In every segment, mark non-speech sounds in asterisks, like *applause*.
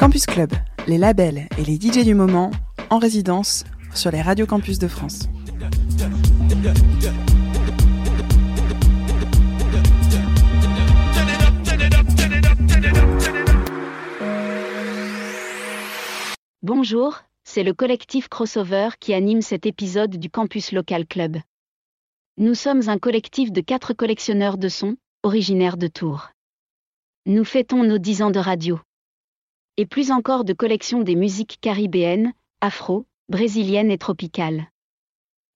Campus Club, les labels et les DJ du moment en résidence sur les radios campus de France. Bonjour, c'est le collectif Crossover qui anime cet épisode du Campus Local Club. Nous sommes un collectif de quatre collectionneurs de sons, originaires de Tours. Nous fêtons nos dix ans de radio. Et plus encore de collections des musiques caribéennes, afro, brésiliennes et tropicales.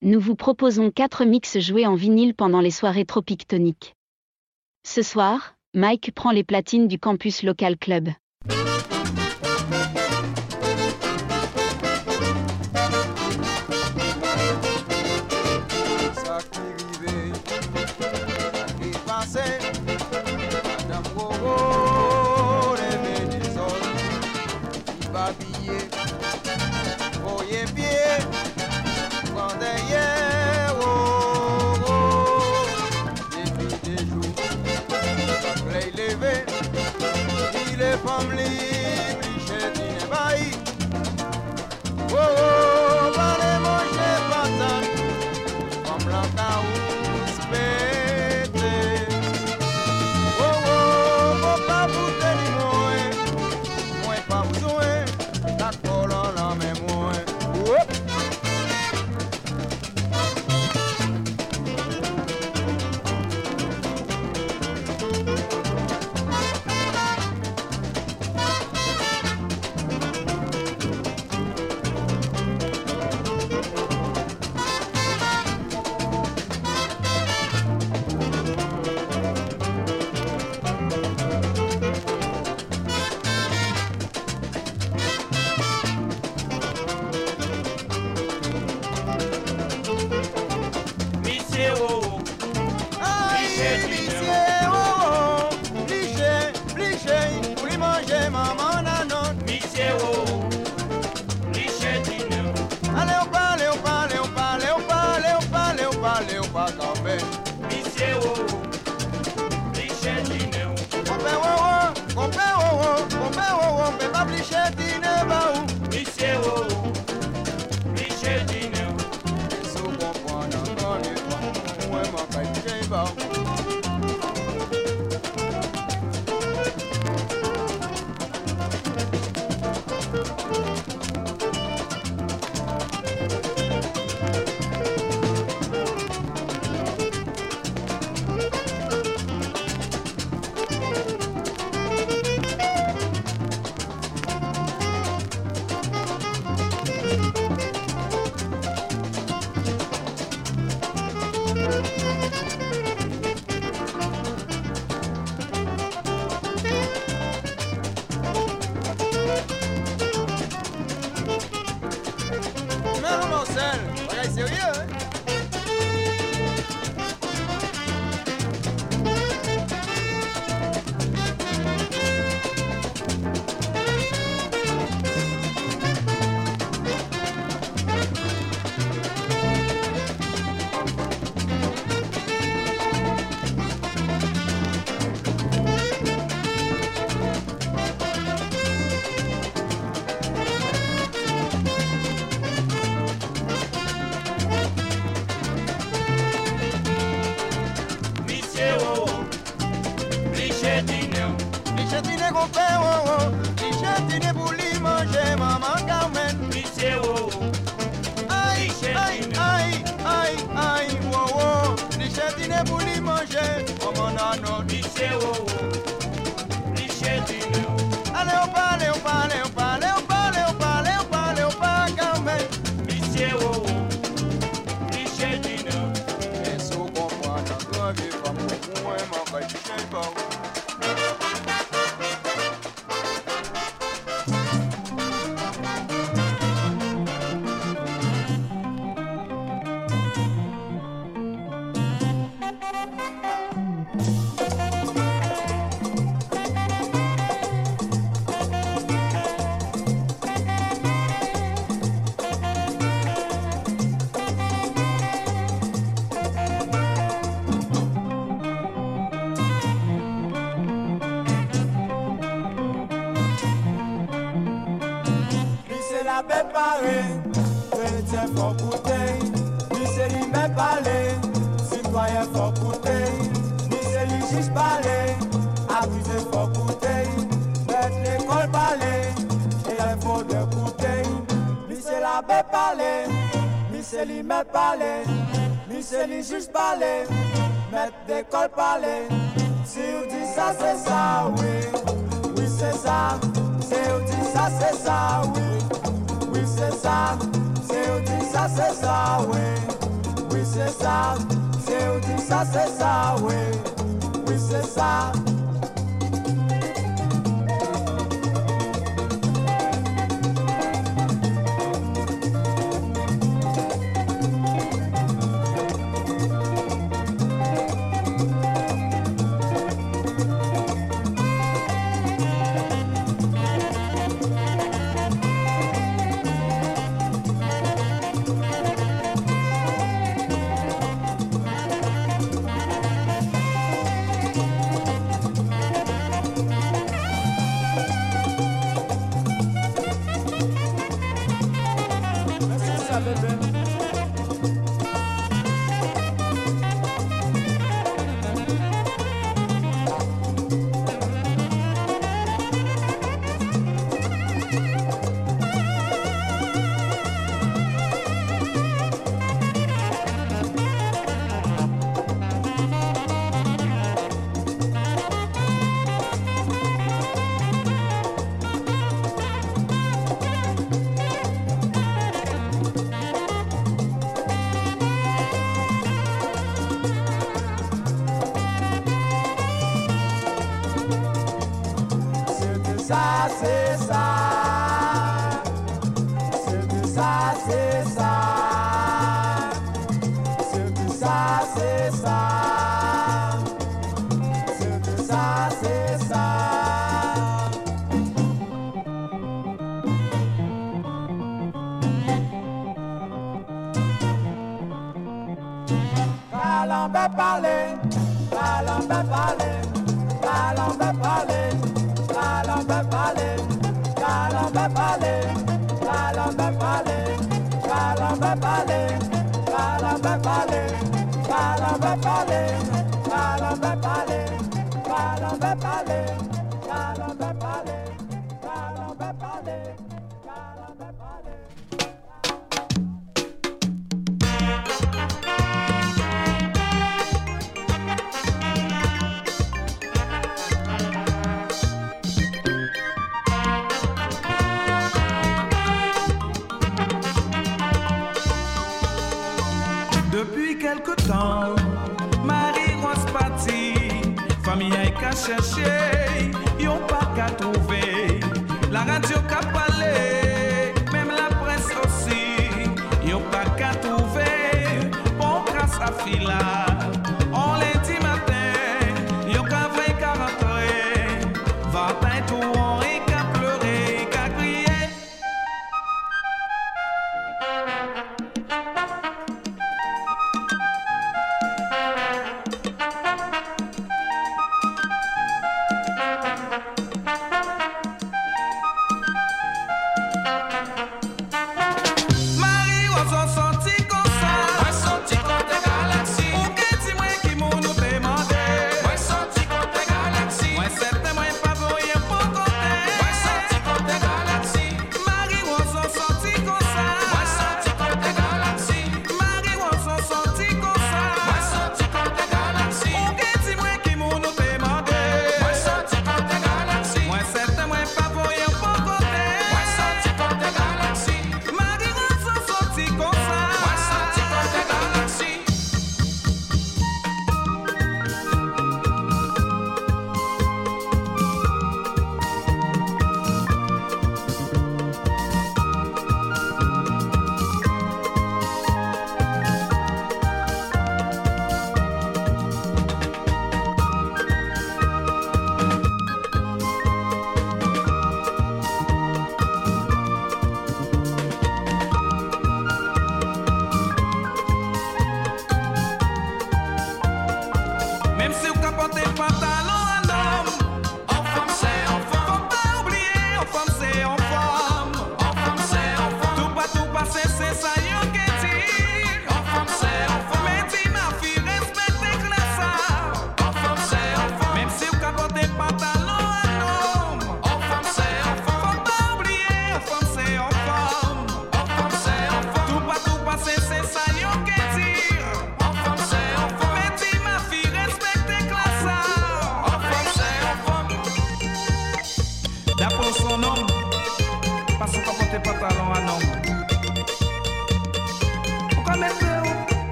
Nous vous proposons quatre mix joués en vinyle pendant les soirées tropiques toniques. Ce soir, Mike prend les platines du campus local club. se li juj pale, met de kol pale, si ou di sa se sa, oui, oui se sa, si ou di sa se sa, oui, oui se sa, si ou di sa se sa, oui, oui se sa, si ou di sa se sa, oui, oui se sa, parler, parler, parler, parler, parler. se.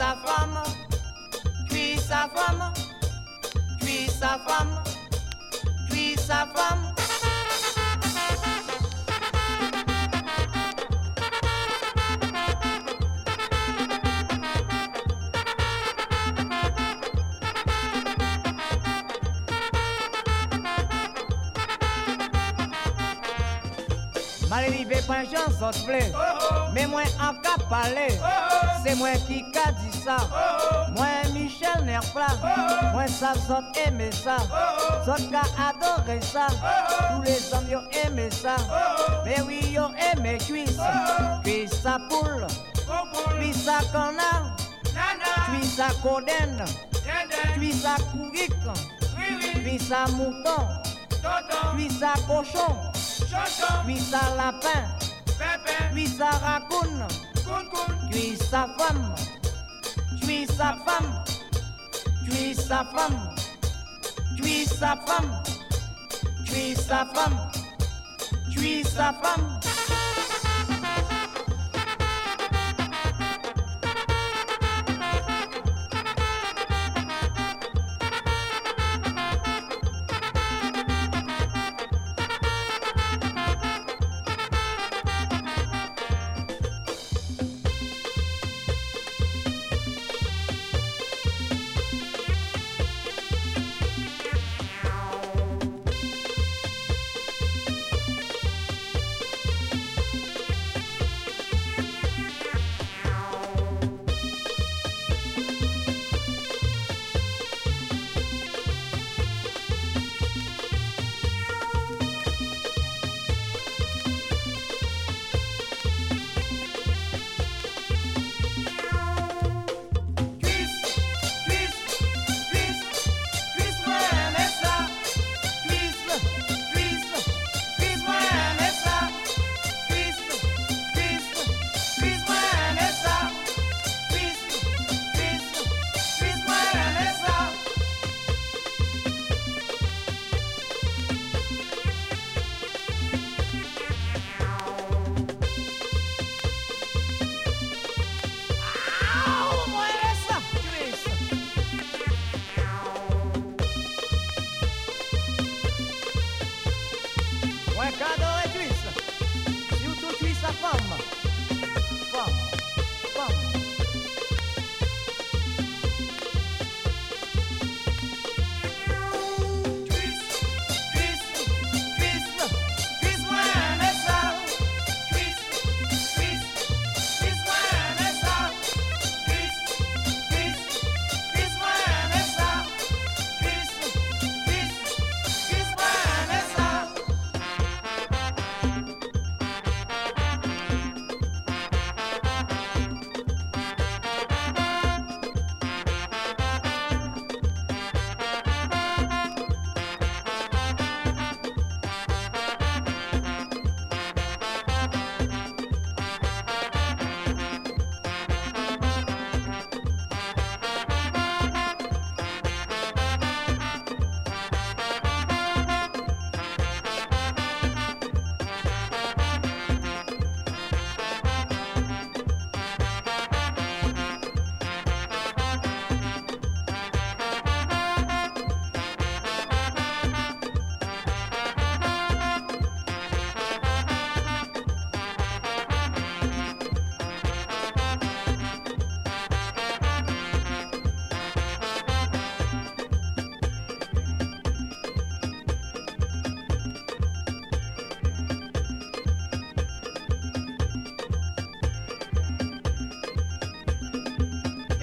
Sa femme, puis sa femme, puis sa femme, puis sa femme. Pas sot blé Mais moi en cap parler C'est moi qui dit Moi Michel Nerpla Moi ça sot aimé ça. Sot qu'a adoré ça. Tous les hommes yo aimé ça. Mais oui yo aimé cuisse. Cuisse sa poule. Cuisse sa canard. Cuisse sa coden Cuisse sa couic Cuisse sa mouton. Cuisse sa cochon. Cuisse sa lapin. Cuisse sa racoune Cuisse sa femme Cuisse sa femme. Cuisse sa femme. Cuisse sa femme. Cuisse sa femme. Cuisse sa femme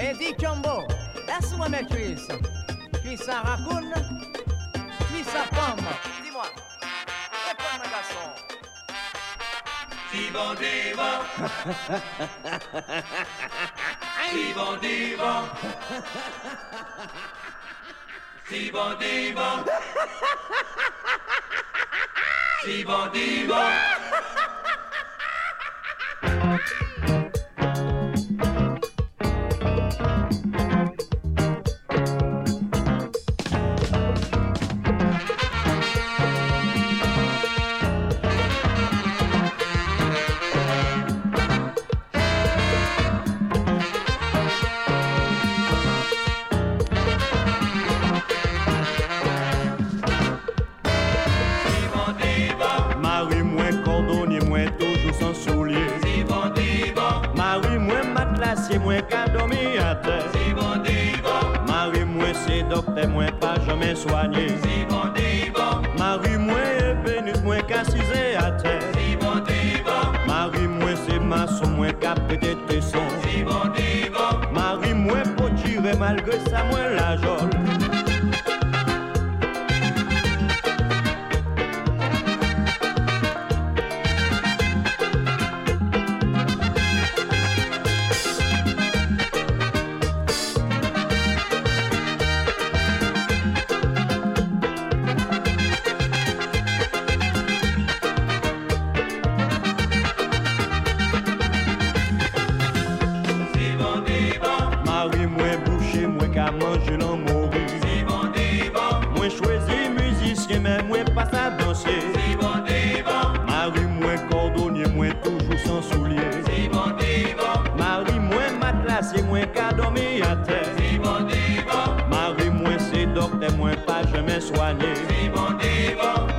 Eddie Chombo, laisse-moi mes cuisses. Puis ça racoune, puis ça pomme. Dis-moi, réponds mon garçon? Divon, divon. divon, divon. Divon, divon. Divon, divon. chanson. Si bon, dis bon Marie, moi, pour tirer malgré ça, moi, la jolie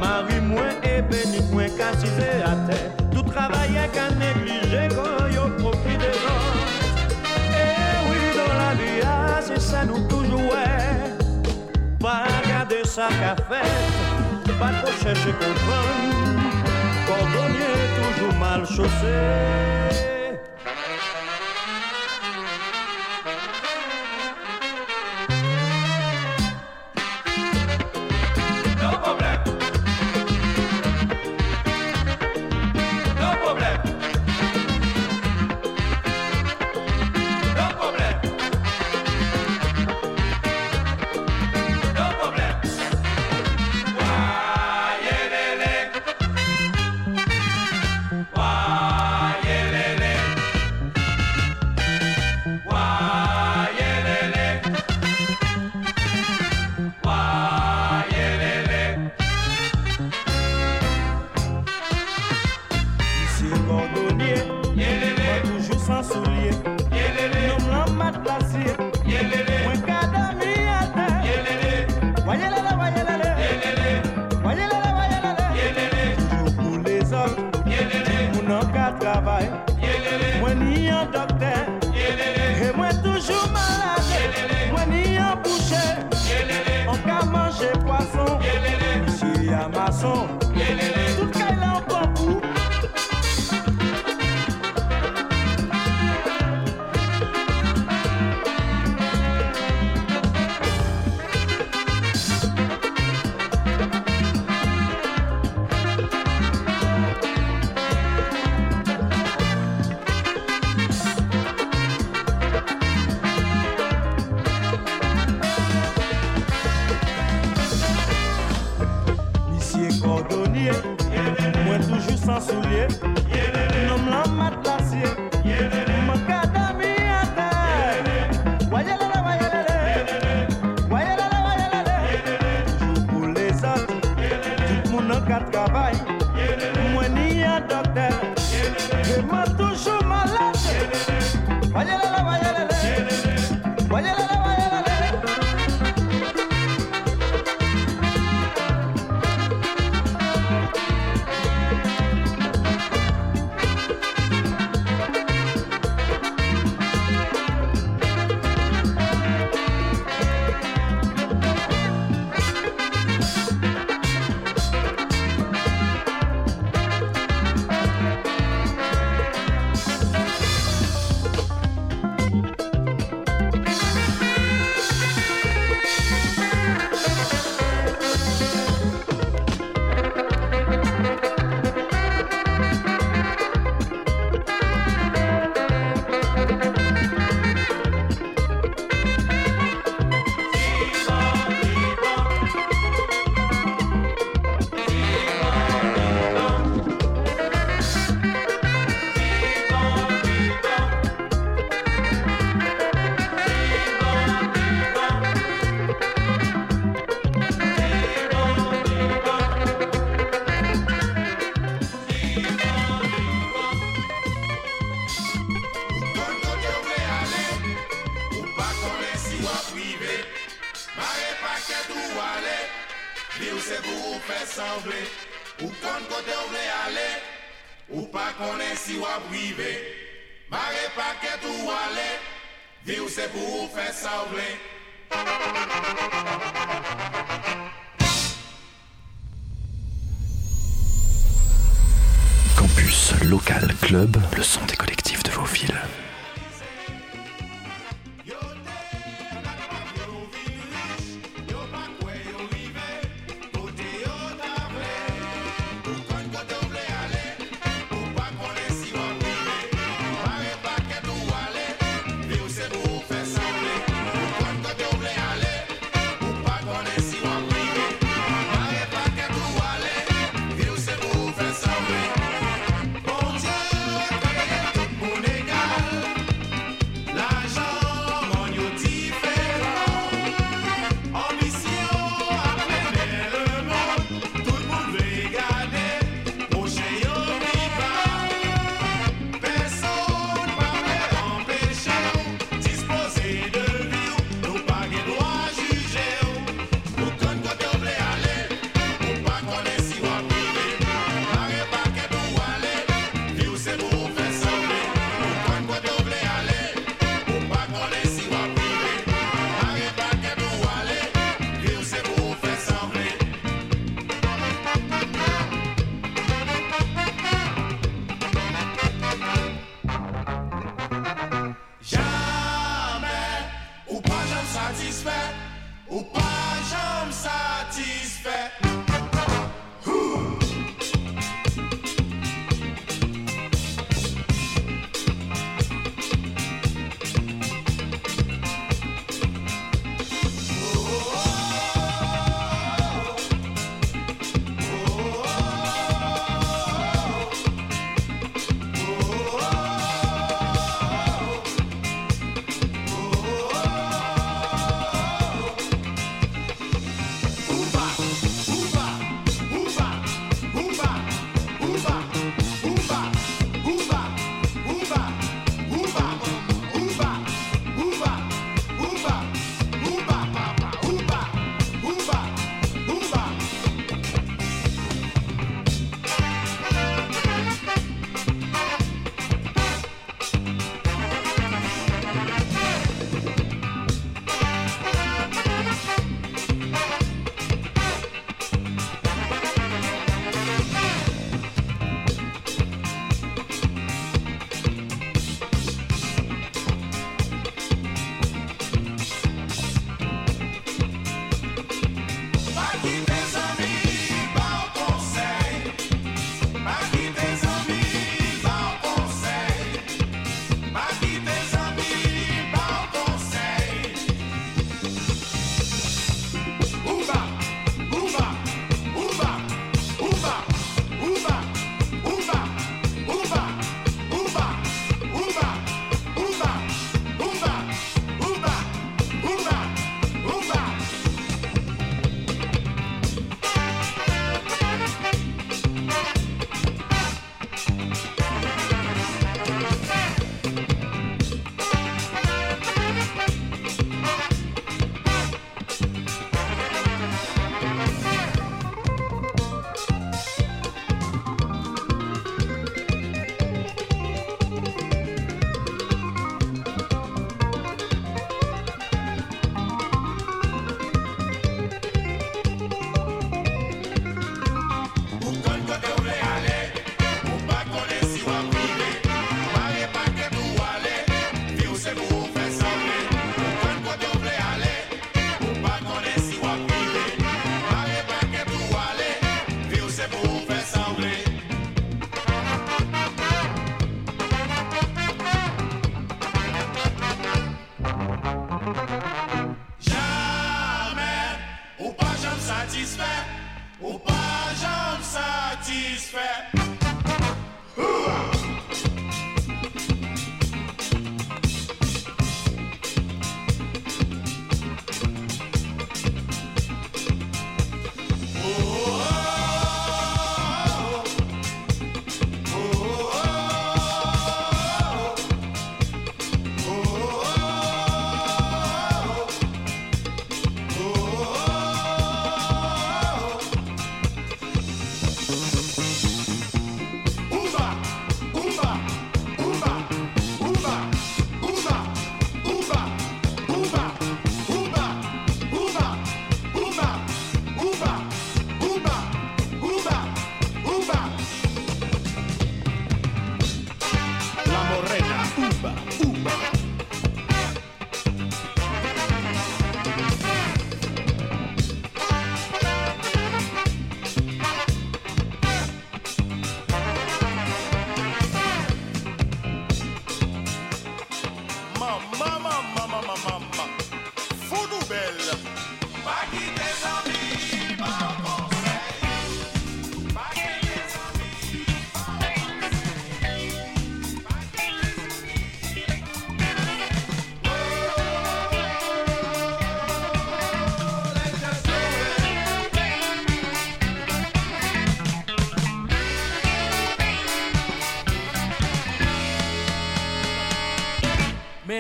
Marie moins et béni moins qu'à à terre. Tout travail est qu'à négliger quand y'a profit de Eh oui, dans la vie, ah, c'est ça nous toujours est. Pas garder sa cafette, pas trop chercher comprendre. Cordonnier toujours mal chaussé.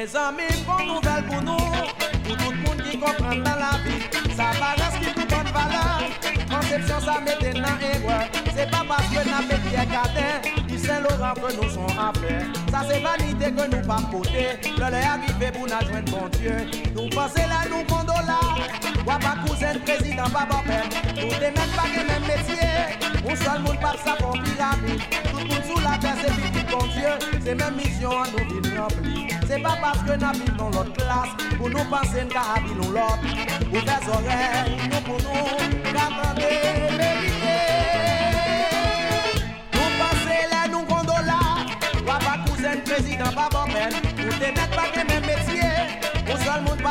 Mes amis, bonne nouvelle pour nous, pour tout le monde qui comprend dans la vie. Ça balance qui tout bonne valeur. Conception, ça mette dans erreur. C'est pas parce que n'a fait Pierre Cardin, du Saint-Laurent que nous sommes à Ça c'est vanité que nous pas côté. Le lait arrivé pour nous joindre bon Dieu. Nous pensons là, nous condola. Ou pas cousin, président, pas bon père. Nous des même pas le même métier. On seul monde pas ça pour pyramide. Tout le sous la terre, c'est petit bon Dieu. C'est même mission à nous remplir. C'est pas parce que nous dans l'autre classe pour nous penser qu'à vivre l'autre. Ouvrez oreilles, nous pour nous, méritez. Nous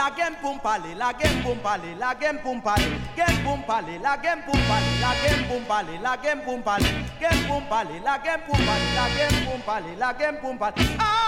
la game pour parler, la game pour parler, la game pour parler, game pour parler, la game pour parler, la game pour parler, la game pour parler, game pour parler, la game pour parler, la game pour parler, la game pour parler. Ah,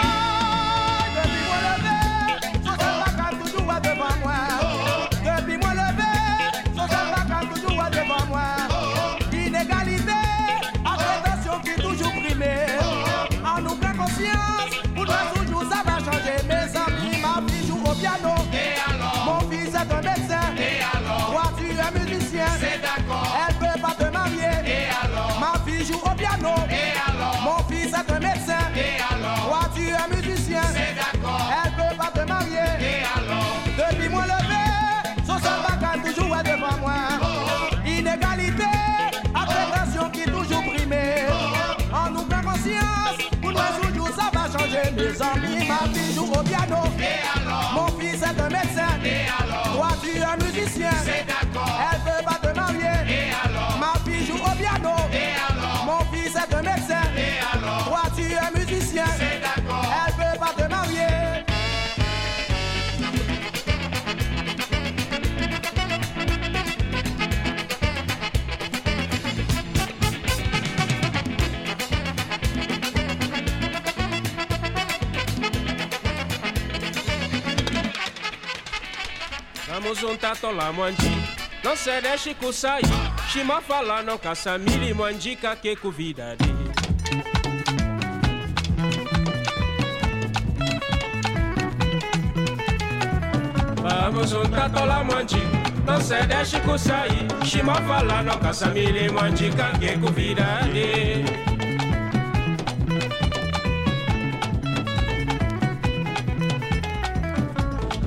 zonta tola mwanji noseresi kusai shima fala nokasa mili mwanji kake kuvidadi Vamos juntar tola mwanji noseresi kusai shima fala nokasa mili mwanji kake kuvidadi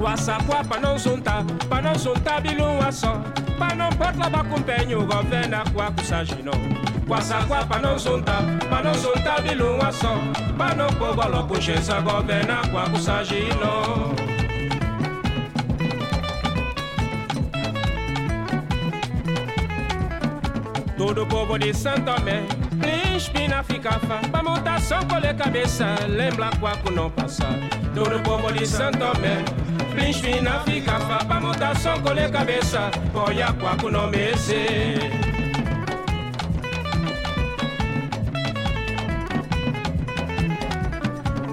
wasakwa pano nsunta pano nsunta bilu waso pano mpotla bakumpenyu govena kwa kusajino wasakwa pano nsunta pano nsunta bilu waso pano pogolo kushesa govena kwa kusajino Todo povo de Santo Mãe. Príncipe na ficafa, pra mutação colher cabeça, lembra quaco não passa. Todo povo de Santo Tomé. Príncipe na ficafa, pra mutação colher cabeça, olha quaco não mexe.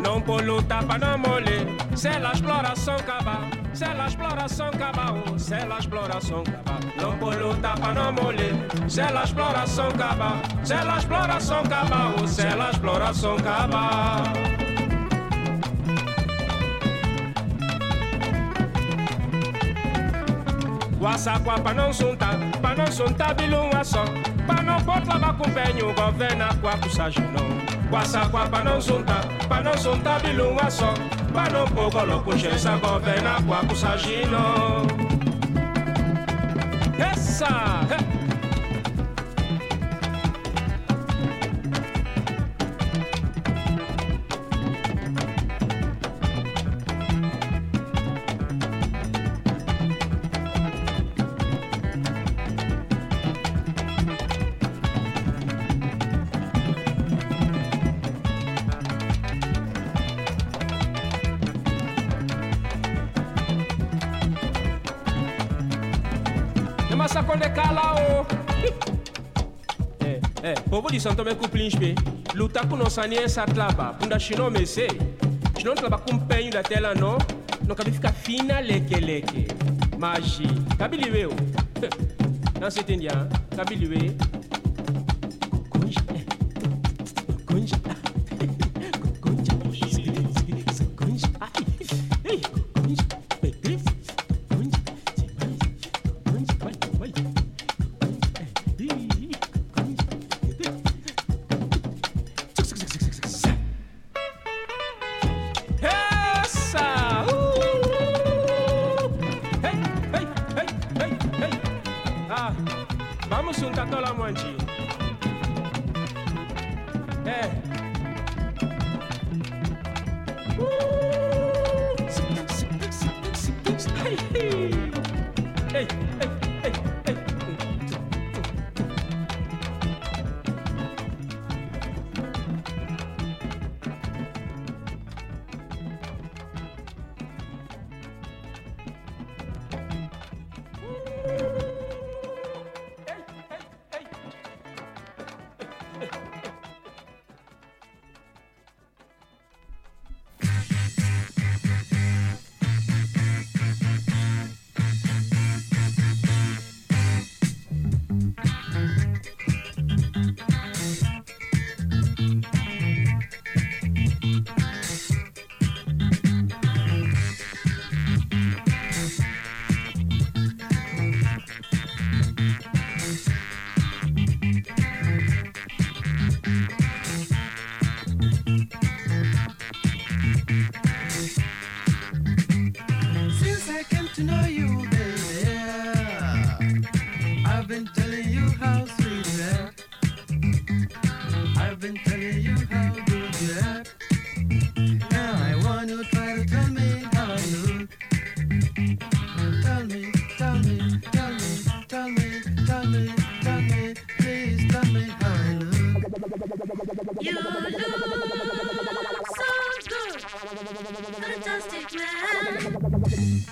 Não vou lutar pra não molhar, se ela exploração acabar c'est la exploration cabao, não la exploration pra não molher. tapa ela explora São la se ela explora São exploration se ela explora São cabao. Guaçaquá pra não juntar, pra não juntar bilhuma só. Pra não botar com penho, governa com a puxagem não. Guaçaquá pra não juntar, pra não juntar bilhuma só. bano pokolo kushesa kove na kwa kusashino. santome kuplinshpe luta kunosani ensatlaba punda shino mese shino ntlaba kumpenyu da tela no. No kabi fika fina lekeleke magi kabili weo nansetendia kabili we. *laughs* You look so good, fantastic man.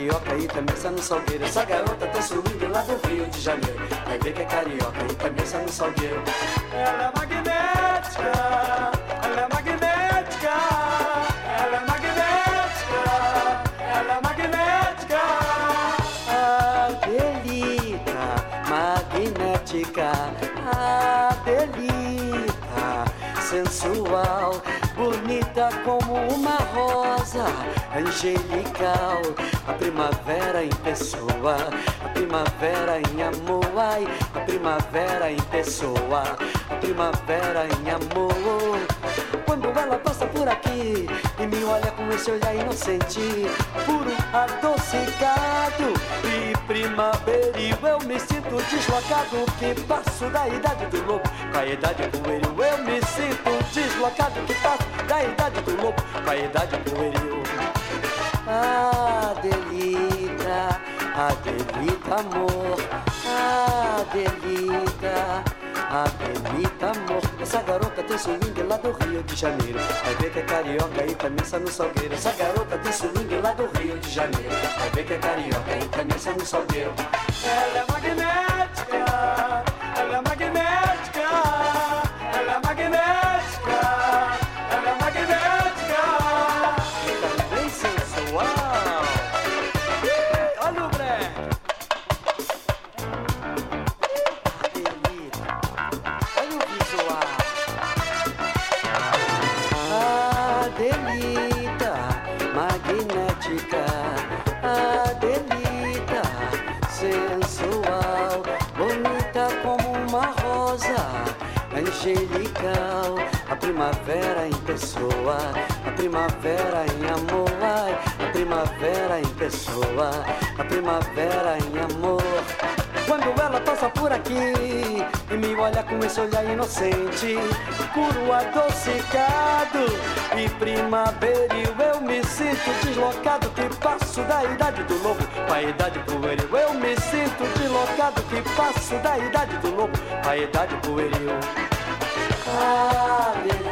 Carioca e cabeça no salgueiro. Essa garota tem swing lá do Rio de Janeiro. Vai ver que é carioca e cabeça no salgueiro. Ela é magnética, ela é magnética, ela é magnética, ela é magnética. Adelita, magnética, Adelita, sensual, bonita como uma rosa, angelical, primavera em pessoa, a primavera em amor, ai, a primavera em pessoa, a primavera em amor. Quando ela passa por aqui e me olha com esse olhar inocente, puro adocicado e primaveril, eu me sinto deslocado que passo da idade do lobo, com a idade pueril, eu me sinto deslocado que passo da idade do lobo, com a idade pueril. Adelita, Adelita amor, Adelita, Adelita amor. Essa garota tem swing lá do Rio de Janeiro. Vai ver que é carioca e camisa no salgueiro. Essa garota tem swing lá do Rio de Janeiro. Vai ver que é carioca e camisa no salgueiro. Ela é magnética, primavera em pessoa, a primavera em amor, ai, a primavera em pessoa, a primavera em amor. Quando ela passa por aqui e me olha com esse olhar inocente, puro adocicado e primaveril, eu me sinto deslocado que passo da idade do lobo para idade pueril. Eu me sinto deslocado que passo da idade do lobo para idade pueril. Adelita,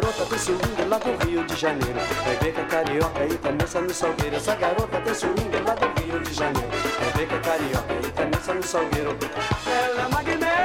garota tem swing lá do Rio de Janeiro. É carioca e camisa no salgueiro. Essa garota tem swing lá do Rio de Janeiro. É carioca e camisa no salgueiro. Ela é magnética,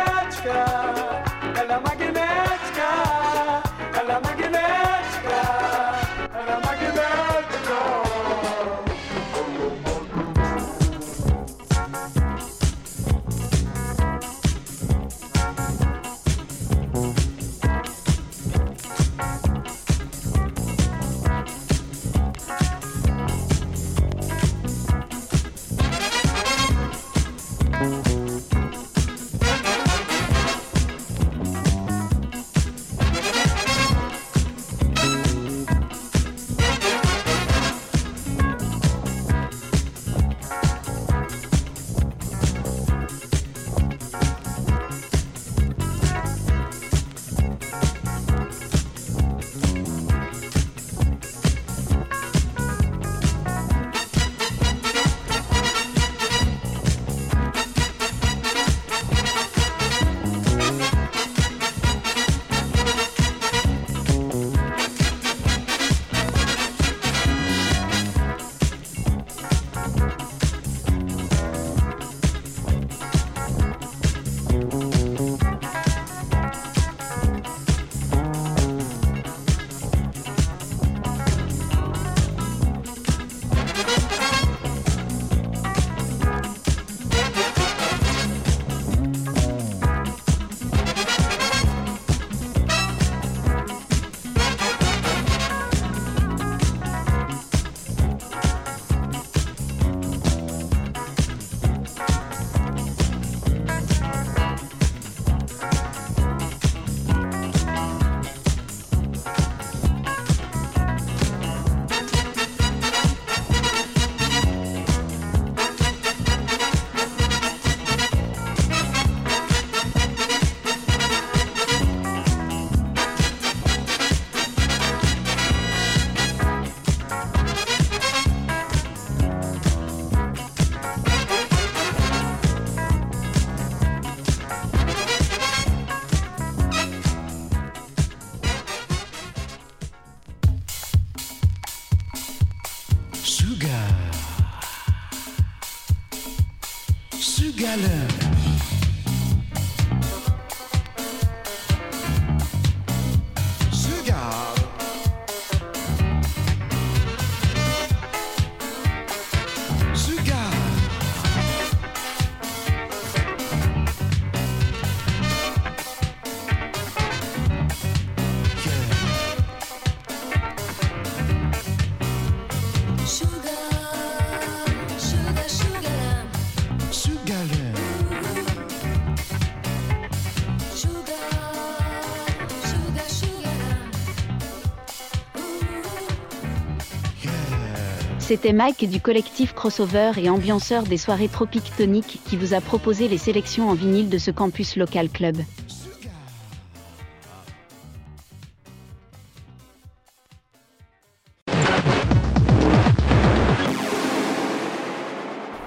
C'était Mike du collectif Crossover et ambianceur des soirées Tropique Tonique qui vous a proposé les sélections en vinyle de ce campus local club.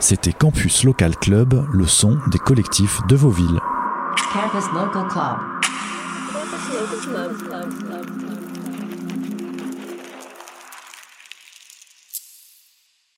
C'était Campus Local Club, le son des collectifs de vos villes. Campus Local Club. Campus Local Club, Club, Club, Club.